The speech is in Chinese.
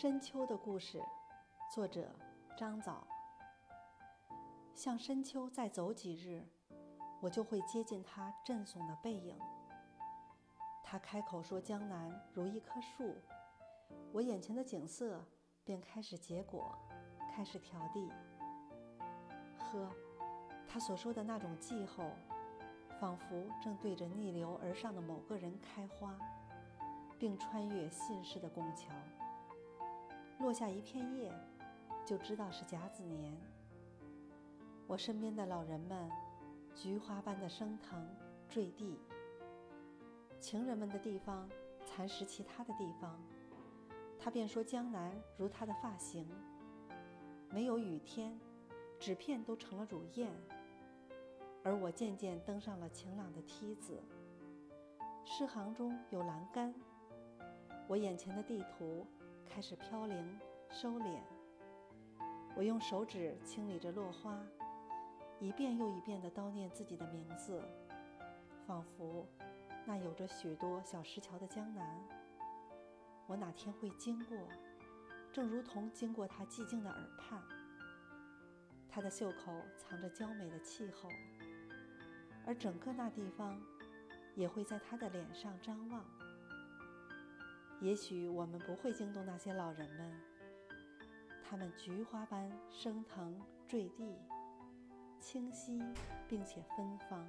深秋的故事，作者张枣。向深秋再走几日，我就会接近他振耸的背影。他开口说：“江南如一棵树。”我眼前的景色便开始结果，开始调地。呵，他所说的那种季候，仿佛正对着逆流而上的某个人开花，并穿越信氏的拱桥。落下一片叶，就知道是甲子年。我身边的老人们，菊花般的升腾坠地。情人们的地方，蚕食其他的地方。他便说江南如他的发型。没有雨天，纸片都成了乳燕。而我渐渐登上了晴朗的梯子。诗行中有栏杆。我眼前的地图。开始飘零、收敛。我用手指清理着落花，一遍又一遍地叨念自己的名字，仿佛那有着许多小石桥的江南，我哪天会经过，正如同经过他寂静的耳畔。他的袖口藏着娇美的气候，而整个那地方也会在他的脸上张望。也许我们不会惊动那些老人们，他们菊花般升腾坠地，清晰并且芬芳。